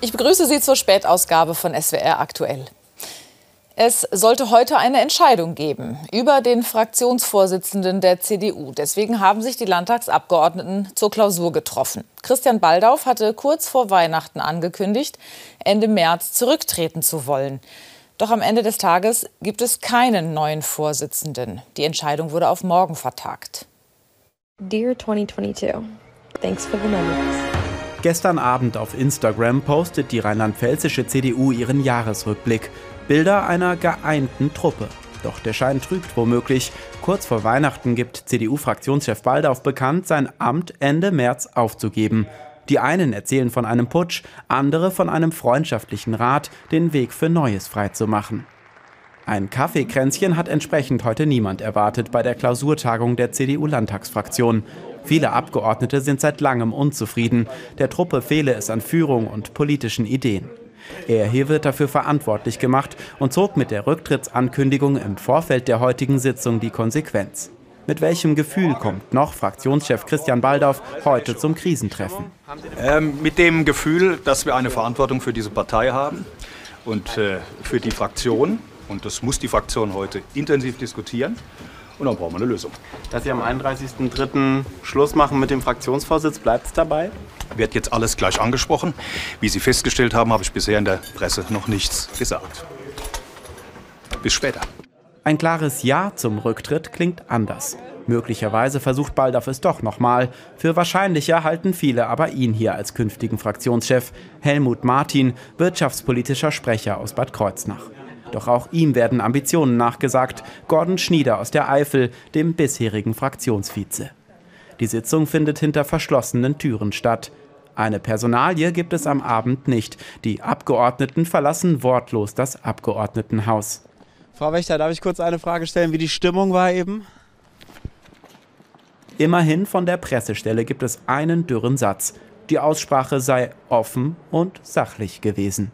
Ich begrüße Sie zur Spätausgabe von SWR aktuell. Es sollte heute eine Entscheidung geben über den Fraktionsvorsitzenden der CDU. Deswegen haben sich die Landtagsabgeordneten zur Klausur getroffen. Christian Baldauf hatte kurz vor Weihnachten angekündigt, Ende März zurücktreten zu wollen. Doch am Ende des Tages gibt es keinen neuen Vorsitzenden. Die Entscheidung wurde auf morgen vertagt. Dear 2022, thanks for the memories. Gestern Abend auf Instagram postet die rheinland-pfälzische CDU ihren Jahresrückblick. Bilder einer geeinten Truppe. Doch der Schein trügt womöglich. Kurz vor Weihnachten gibt CDU-Fraktionschef Baldauf bekannt, sein Amt Ende März aufzugeben. Die einen erzählen von einem Putsch, andere von einem freundschaftlichen Rat, den Weg für Neues freizumachen. Ein Kaffeekränzchen hat entsprechend heute niemand erwartet bei der Klausurtagung der CDU-Landtagsfraktion. Viele Abgeordnete sind seit langem unzufrieden. Der Truppe fehle es an Führung und politischen Ideen. Er hier wird dafür verantwortlich gemacht und zog mit der Rücktrittsankündigung im Vorfeld der heutigen Sitzung die Konsequenz. Mit welchem Gefühl kommt noch Fraktionschef Christian Baldauf heute zum Krisentreffen? Ähm, mit dem Gefühl, dass wir eine Verantwortung für diese Partei haben und äh, für die Fraktion. Und das muss die Fraktion heute intensiv diskutieren. Und dann brauchen wir eine Lösung. Dass Sie am 31.03. Schluss machen mit dem Fraktionsvorsitz, bleibt es dabei? Wird jetzt alles gleich angesprochen. Wie Sie festgestellt haben, habe ich bisher in der Presse noch nichts gesagt. Bis später. Ein klares Ja zum Rücktritt klingt anders. Möglicherweise versucht Baldauf es doch nochmal. Für wahrscheinlicher halten viele aber ihn hier als künftigen Fraktionschef. Helmut Martin, wirtschaftspolitischer Sprecher aus Bad Kreuznach. Doch auch ihm werden Ambitionen nachgesagt. Gordon Schnieder aus der Eifel, dem bisherigen Fraktionsvize. Die Sitzung findet hinter verschlossenen Türen statt. Eine Personalie gibt es am Abend nicht. Die Abgeordneten verlassen wortlos das Abgeordnetenhaus. Frau Wächter, darf ich kurz eine Frage stellen, wie die Stimmung war eben? Immerhin von der Pressestelle gibt es einen dürren Satz. Die Aussprache sei offen und sachlich gewesen.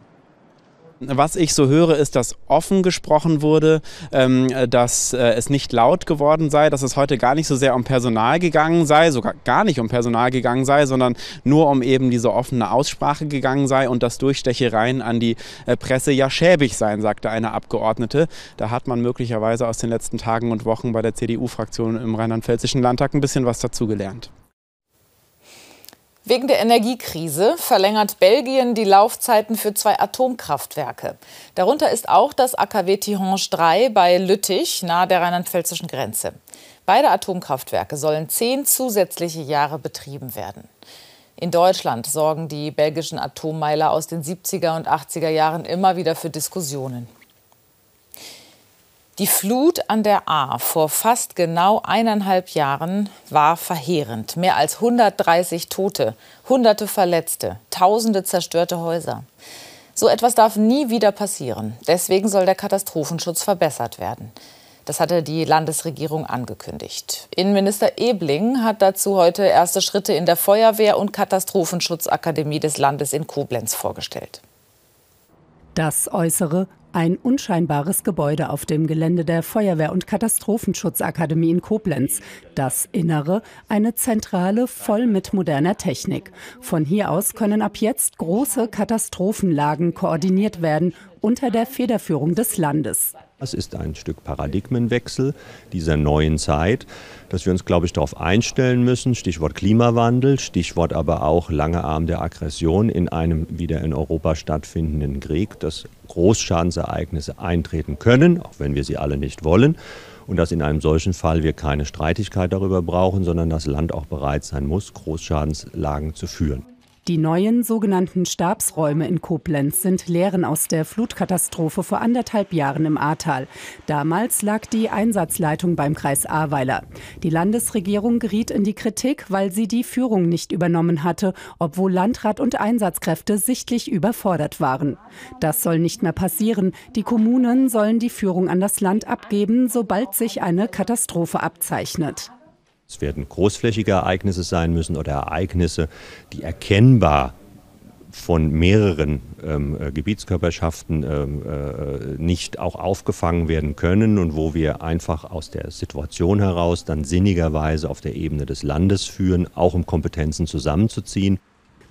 Was ich so höre, ist, dass offen gesprochen wurde, ähm, dass äh, es nicht laut geworden sei, dass es heute gar nicht so sehr um Personal gegangen sei, sogar gar nicht um Personal gegangen sei, sondern nur um eben diese offene Aussprache gegangen sei und dass Durchstechereien an die äh, Presse ja schäbig seien, sagte eine Abgeordnete. Da hat man möglicherweise aus den letzten Tagen und Wochen bei der CDU-Fraktion im Rheinland-Pfälzischen Landtag ein bisschen was dazugelernt. Wegen der Energiekrise verlängert Belgien die Laufzeiten für zwei Atomkraftwerke. Darunter ist auch das AKW Tihange 3 bei Lüttich nahe der rheinland-pfälzischen Grenze. Beide Atomkraftwerke sollen zehn zusätzliche Jahre betrieben werden. In Deutschland sorgen die belgischen Atommeiler aus den 70er und 80er Jahren immer wieder für Diskussionen. Die Flut an der A vor fast genau eineinhalb Jahren war verheerend. Mehr als 130 Tote, Hunderte Verletzte, Tausende zerstörte Häuser. So etwas darf nie wieder passieren. Deswegen soll der Katastrophenschutz verbessert werden. Das hatte die Landesregierung angekündigt. Innenminister Ebling hat dazu heute erste Schritte in der Feuerwehr- und Katastrophenschutzakademie des Landes in Koblenz vorgestellt. Das Äußere ein unscheinbares Gebäude auf dem Gelände der Feuerwehr- und Katastrophenschutzakademie in Koblenz. Das Innere eine Zentrale voll mit moderner Technik. Von hier aus können ab jetzt große Katastrophenlagen koordiniert werden unter der Federführung des Landes. Es ist ein Stück Paradigmenwechsel dieser neuen Zeit, dass wir uns, glaube ich, darauf einstellen müssen. Stichwort Klimawandel, Stichwort aber auch lange Arm der Aggression in einem wieder in Europa stattfindenden Krieg, dass Großschadensereignisse eintreten können, auch wenn wir sie alle nicht wollen. Und dass in einem solchen Fall wir keine Streitigkeit darüber brauchen, sondern das Land auch bereit sein muss, Großschadenslagen zu führen. Die neuen sogenannten Stabsräume in Koblenz sind Lehren aus der Flutkatastrophe vor anderthalb Jahren im Ahrtal. Damals lag die Einsatzleitung beim Kreis Ahrweiler. Die Landesregierung geriet in die Kritik, weil sie die Führung nicht übernommen hatte, obwohl Landrat und Einsatzkräfte sichtlich überfordert waren. Das soll nicht mehr passieren. Die Kommunen sollen die Führung an das Land abgeben, sobald sich eine Katastrophe abzeichnet. Es werden großflächige Ereignisse sein müssen oder Ereignisse, die erkennbar von mehreren ähm, äh, Gebietskörperschaften ähm, äh, nicht auch aufgefangen werden können und wo wir einfach aus der Situation heraus dann sinnigerweise auf der Ebene des Landes führen, auch um Kompetenzen zusammenzuziehen.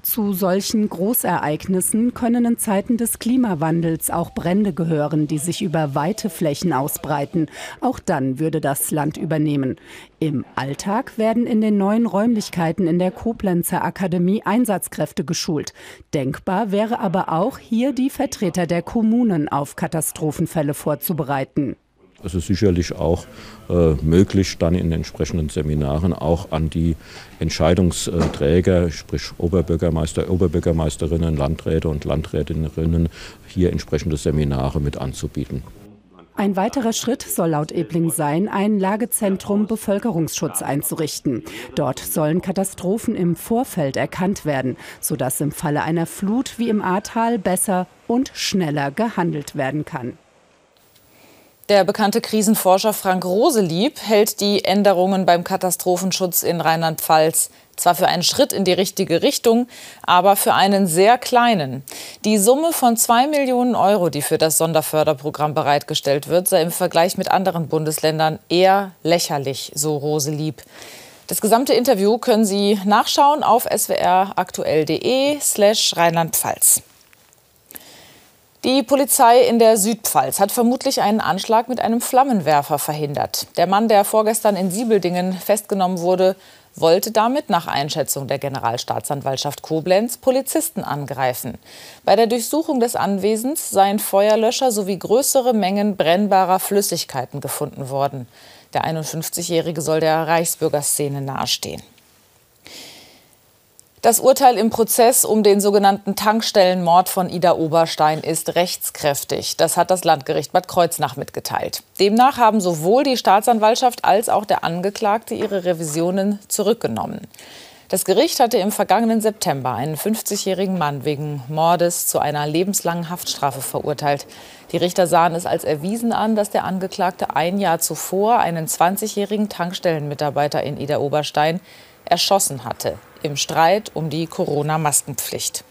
Zu solchen Großereignissen können in Zeiten des Klimawandels auch Brände gehören, die sich über weite Flächen ausbreiten. Auch dann würde das Land übernehmen. Im Alltag werden in den neuen Räumlichkeiten in der Koblenzer Akademie Einsatzkräfte geschult. Denkbar wäre aber auch, hier die Vertreter der Kommunen auf Katastrophenfälle vorzubereiten. Es ist sicherlich auch äh, möglich, dann in entsprechenden Seminaren auch an die Entscheidungsträger, sprich Oberbürgermeister, Oberbürgermeisterinnen, Landräte und Landrätinnen, hier entsprechende Seminare mit anzubieten. Ein weiterer Schritt soll laut Ebling sein, ein Lagezentrum Bevölkerungsschutz einzurichten. Dort sollen Katastrophen im Vorfeld erkannt werden, sodass im Falle einer Flut wie im Ahrtal besser und schneller gehandelt werden kann. Der bekannte Krisenforscher Frank Roselieb hält die Änderungen beim Katastrophenschutz in Rheinland-Pfalz zwar für einen Schritt in die richtige Richtung, aber für einen sehr kleinen. Die Summe von zwei Millionen Euro, die für das Sonderförderprogramm bereitgestellt wird, sei im Vergleich mit anderen Bundesländern eher lächerlich, so Roselieb. Das gesamte Interview können Sie nachschauen auf swraktuell.de slash Rheinland-Pfalz. Die Polizei in der Südpfalz hat vermutlich einen Anschlag mit einem Flammenwerfer verhindert. Der Mann, der vorgestern in Siebeldingen festgenommen wurde, wollte damit nach Einschätzung der Generalstaatsanwaltschaft Koblenz Polizisten angreifen. Bei der Durchsuchung des Anwesens seien Feuerlöscher sowie größere Mengen brennbarer Flüssigkeiten gefunden worden. Der 51-Jährige soll der Reichsbürgerszene nahestehen. Das Urteil im Prozess um den sogenannten Tankstellenmord von Ida Oberstein ist rechtskräftig. Das hat das Landgericht Bad Kreuznach mitgeteilt. Demnach haben sowohl die Staatsanwaltschaft als auch der Angeklagte ihre Revisionen zurückgenommen. Das Gericht hatte im vergangenen September einen 50-jährigen Mann wegen Mordes zu einer lebenslangen Haftstrafe verurteilt. Die Richter sahen es als erwiesen an, dass der Angeklagte ein Jahr zuvor einen 20-jährigen Tankstellenmitarbeiter in Ida Oberstein erschossen hatte im Streit um die Corona-Maskenpflicht.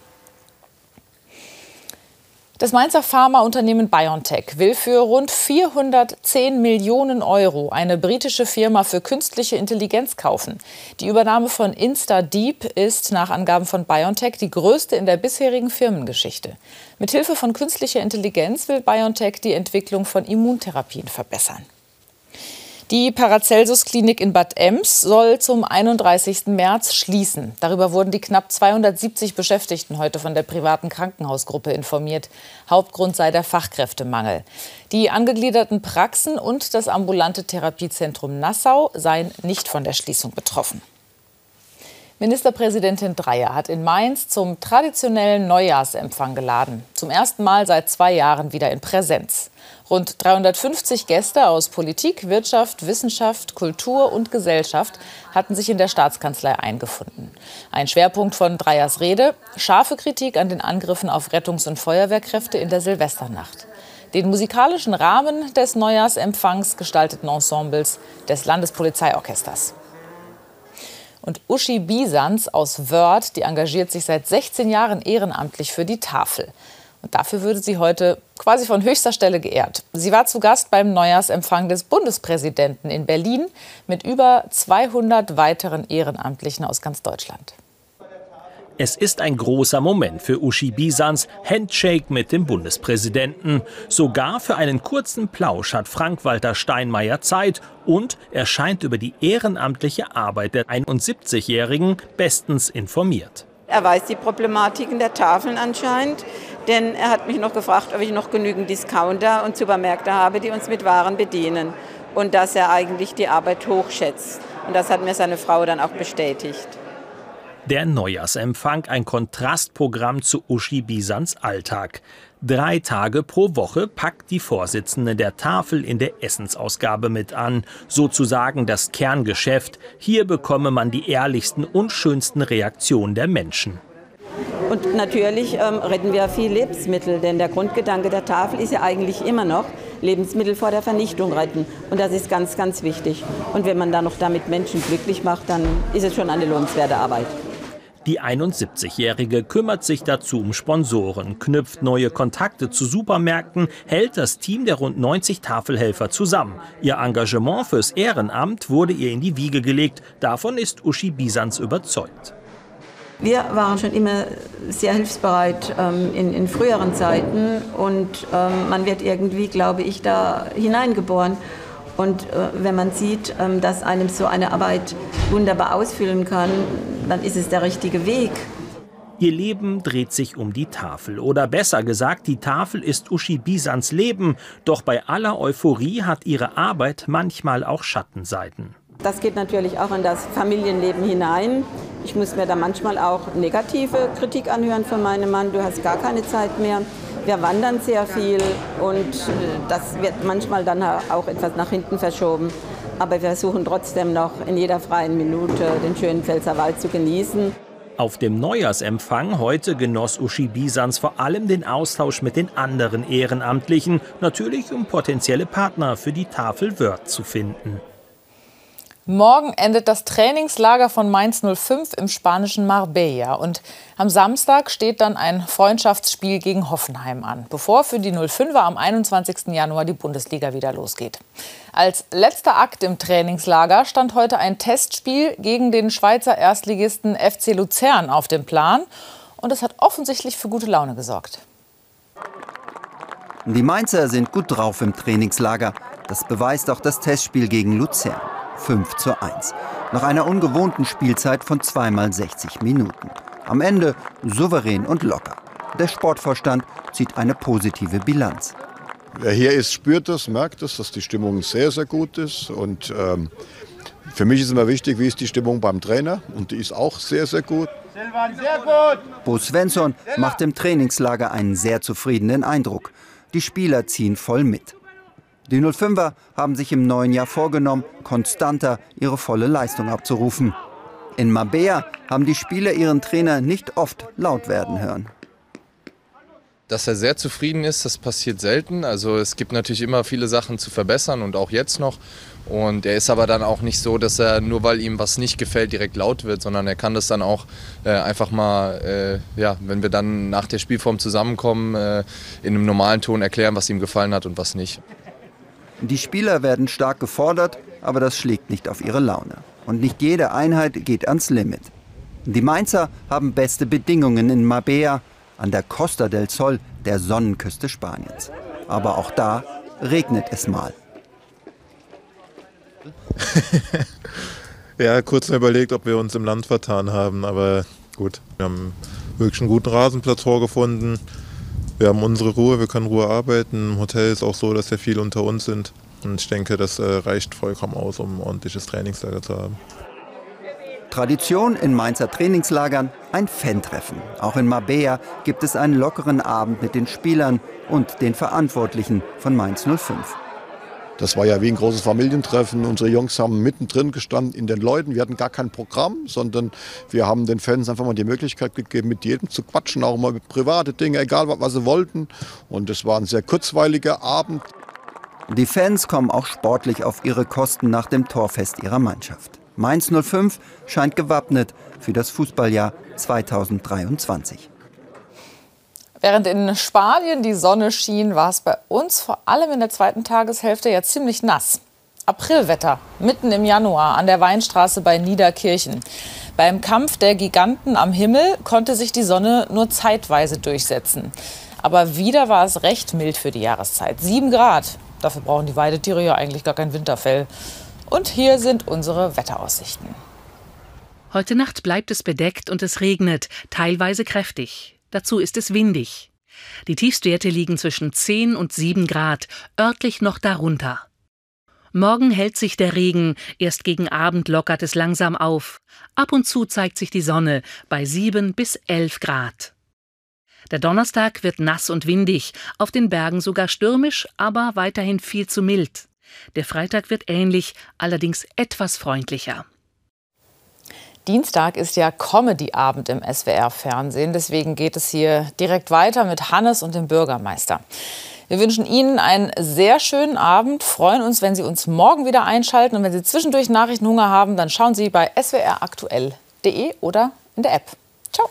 Das Mainzer Pharmaunternehmen BioNTech will für rund 410 Millionen Euro eine britische Firma für künstliche Intelligenz kaufen. Die Übernahme von InstaDeep ist nach Angaben von BioNTech die größte in der bisherigen Firmengeschichte. Mithilfe von künstlicher Intelligenz will BioNTech die Entwicklung von Immuntherapien verbessern. Die Paracelsus-Klinik in Bad Ems soll zum 31. März schließen. Darüber wurden die knapp 270 Beschäftigten heute von der privaten Krankenhausgruppe informiert. Hauptgrund sei der Fachkräftemangel. Die angegliederten Praxen und das ambulante Therapiezentrum Nassau seien nicht von der Schließung betroffen. Ministerpräsidentin Dreyer hat in Mainz zum traditionellen Neujahrsempfang geladen. Zum ersten Mal seit zwei Jahren wieder in Präsenz. Rund 350 Gäste aus Politik, Wirtschaft, Wissenschaft, Kultur und Gesellschaft hatten sich in der Staatskanzlei eingefunden. Ein Schwerpunkt von Dreyers Rede, scharfe Kritik an den Angriffen auf Rettungs- und Feuerwehrkräfte in der Silvesternacht. Den musikalischen Rahmen des Neujahrsempfangs gestalteten Ensembles des Landespolizeiorchesters. Und Uschi Bisans aus Wörth, die engagiert sich seit 16 Jahren ehrenamtlich für die Tafel. Und dafür würde sie heute quasi von höchster Stelle geehrt. Sie war zu Gast beim Neujahrsempfang des Bundespräsidenten in Berlin mit über 200 weiteren Ehrenamtlichen aus ganz Deutschland. Es ist ein großer Moment für Uschi Bisans Handshake mit dem Bundespräsidenten. Sogar für einen kurzen Plausch hat Frank-Walter Steinmeier Zeit und er scheint über die ehrenamtliche Arbeit der 71-Jährigen bestens informiert. Er weiß die Problematiken der Tafeln anscheinend, denn er hat mich noch gefragt, ob ich noch genügend Discounter und Supermärkte habe, die uns mit Waren bedienen. Und dass er eigentlich die Arbeit hochschätzt. Und das hat mir seine Frau dann auch bestätigt. Der Neujahrsempfang ein Kontrastprogramm zu Uschi Bisans Alltag. Drei Tage pro Woche packt die Vorsitzende der Tafel in der Essensausgabe mit an. Sozusagen das Kerngeschäft. Hier bekomme man die ehrlichsten und schönsten Reaktionen der Menschen. Und natürlich ähm, retten wir viel Lebensmittel, denn der Grundgedanke der Tafel ist ja eigentlich immer noch, Lebensmittel vor der Vernichtung retten. Und das ist ganz, ganz wichtig. Und wenn man da noch damit Menschen glücklich macht, dann ist es schon eine lohnenswerte Arbeit. Die 71-Jährige kümmert sich dazu um Sponsoren, knüpft neue Kontakte zu Supermärkten, hält das Team der rund 90 Tafelhelfer zusammen. Ihr Engagement fürs Ehrenamt wurde ihr in die Wiege gelegt. Davon ist Uschi Bisans überzeugt. Wir waren schon immer sehr hilfsbereit ähm, in, in, früheren Zeiten und ähm, man wird irgendwie, glaube ich, da hineingeboren. Und äh, wenn man sieht, ähm, dass einem so eine Arbeit wunderbar ausfüllen kann, dann ist es der richtige Weg. Ihr Leben dreht sich um die Tafel. Oder besser gesagt, die Tafel ist Uschi Bisans Leben. Doch bei aller Euphorie hat ihre Arbeit manchmal auch Schattenseiten. Das geht natürlich auch in das Familienleben hinein. Ich muss mir da manchmal auch negative Kritik anhören von meinem Mann. Du hast gar keine Zeit mehr. Wir wandern sehr viel und das wird manchmal dann auch etwas nach hinten verschoben. Aber wir versuchen trotzdem noch in jeder freien Minute den schönen Pfälzerwald zu genießen. Auf dem Neujahrsempfang heute genoss Uschi Bisans vor allem den Austausch mit den anderen Ehrenamtlichen, natürlich um potenzielle Partner für die Tafel Wörth zu finden. Morgen endet das Trainingslager von Mainz 05 im spanischen Marbella. Und am Samstag steht dann ein Freundschaftsspiel gegen Hoffenheim an, bevor für die 05er am 21. Januar die Bundesliga wieder losgeht. Als letzter Akt im Trainingslager stand heute ein Testspiel gegen den Schweizer Erstligisten FC Luzern auf dem Plan. Und es hat offensichtlich für gute Laune gesorgt. Die Mainzer sind gut drauf im Trainingslager. Das beweist auch das Testspiel gegen Luzern. 5 zu 1. Nach einer ungewohnten Spielzeit von zweimal 60 Minuten. Am Ende souverän und locker. Der Sportvorstand zieht eine positive Bilanz. Wer hier ist, spürt das, merkt es, dass die Stimmung sehr, sehr gut ist. Und ähm, für mich ist immer wichtig, wie ist die Stimmung beim Trainer. Und die ist auch sehr, sehr gut. Sehr gut. Bo Svensson macht im Trainingslager einen sehr zufriedenen Eindruck. Die Spieler ziehen voll mit. Die 05er haben sich im neuen Jahr vorgenommen, konstanter ihre volle Leistung abzurufen. In Mabea haben die Spieler ihren Trainer nicht oft laut werden hören. Dass er sehr zufrieden ist, das passiert selten. Also es gibt natürlich immer viele Sachen zu verbessern und auch jetzt noch. Und er ist aber dann auch nicht so, dass er nur weil ihm was nicht gefällt, direkt laut wird, sondern er kann das dann auch äh, einfach mal, äh, ja, wenn wir dann nach der Spielform zusammenkommen, äh, in einem normalen Ton erklären, was ihm gefallen hat und was nicht. Die Spieler werden stark gefordert, aber das schlägt nicht auf ihre Laune. Und nicht jede Einheit geht ans Limit. Die Mainzer haben beste Bedingungen in Mabea, an der Costa del Sol, der Sonnenküste Spaniens. Aber auch da regnet es mal. ja, kurz überlegt, ob wir uns im Land vertan haben, aber gut, wir haben wirklich einen guten Rasenplatz vorgefunden wir haben unsere Ruhe, wir können Ruhe arbeiten. Im Hotel ist auch so, dass sehr viele unter uns sind. Und ich denke, das äh, reicht vollkommen aus, um ein ordentliches Trainingslager zu haben. Tradition in Mainzer Trainingslagern ein Fan-Treffen. Auch in Mabea gibt es einen lockeren Abend mit den Spielern und den Verantwortlichen von Mainz 05. Das war ja wie ein großes Familientreffen. Unsere Jungs haben mittendrin gestanden in den Leuten. Wir hatten gar kein Programm, sondern wir haben den Fans einfach mal die Möglichkeit gegeben, mit jedem zu quatschen, auch mal private Dinge, egal was sie wollten. Und es war ein sehr kurzweiliger Abend. Die Fans kommen auch sportlich auf ihre Kosten nach dem Torfest ihrer Mannschaft. Mainz 05 scheint gewappnet für das Fußballjahr 2023. Während in Spanien die Sonne schien, war es bei uns vor allem in der zweiten Tageshälfte ja ziemlich nass. Aprilwetter, mitten im Januar an der Weinstraße bei Niederkirchen. Beim Kampf der Giganten am Himmel konnte sich die Sonne nur zeitweise durchsetzen. Aber wieder war es recht mild für die Jahreszeit. Sieben Grad. Dafür brauchen die Weidetiere ja eigentlich gar kein Winterfell. Und hier sind unsere Wetteraussichten. Heute Nacht bleibt es bedeckt und es regnet, teilweise kräftig. Dazu ist es windig. Die Tiefstwerte liegen zwischen 10 und 7 Grad, örtlich noch darunter. Morgen hält sich der Regen, erst gegen Abend lockert es langsam auf. Ab und zu zeigt sich die Sonne bei 7 bis 11 Grad. Der Donnerstag wird nass und windig, auf den Bergen sogar stürmisch, aber weiterhin viel zu mild. Der Freitag wird ähnlich, allerdings etwas freundlicher. Dienstag ist ja Comedy-Abend im SWR-Fernsehen. Deswegen geht es hier direkt weiter mit Hannes und dem Bürgermeister. Wir wünschen Ihnen einen sehr schönen Abend, freuen uns, wenn Sie uns morgen wieder einschalten. Und wenn Sie zwischendurch Nachrichtenhunger haben, dann schauen Sie bei swraktuell.de oder in der App. Ciao.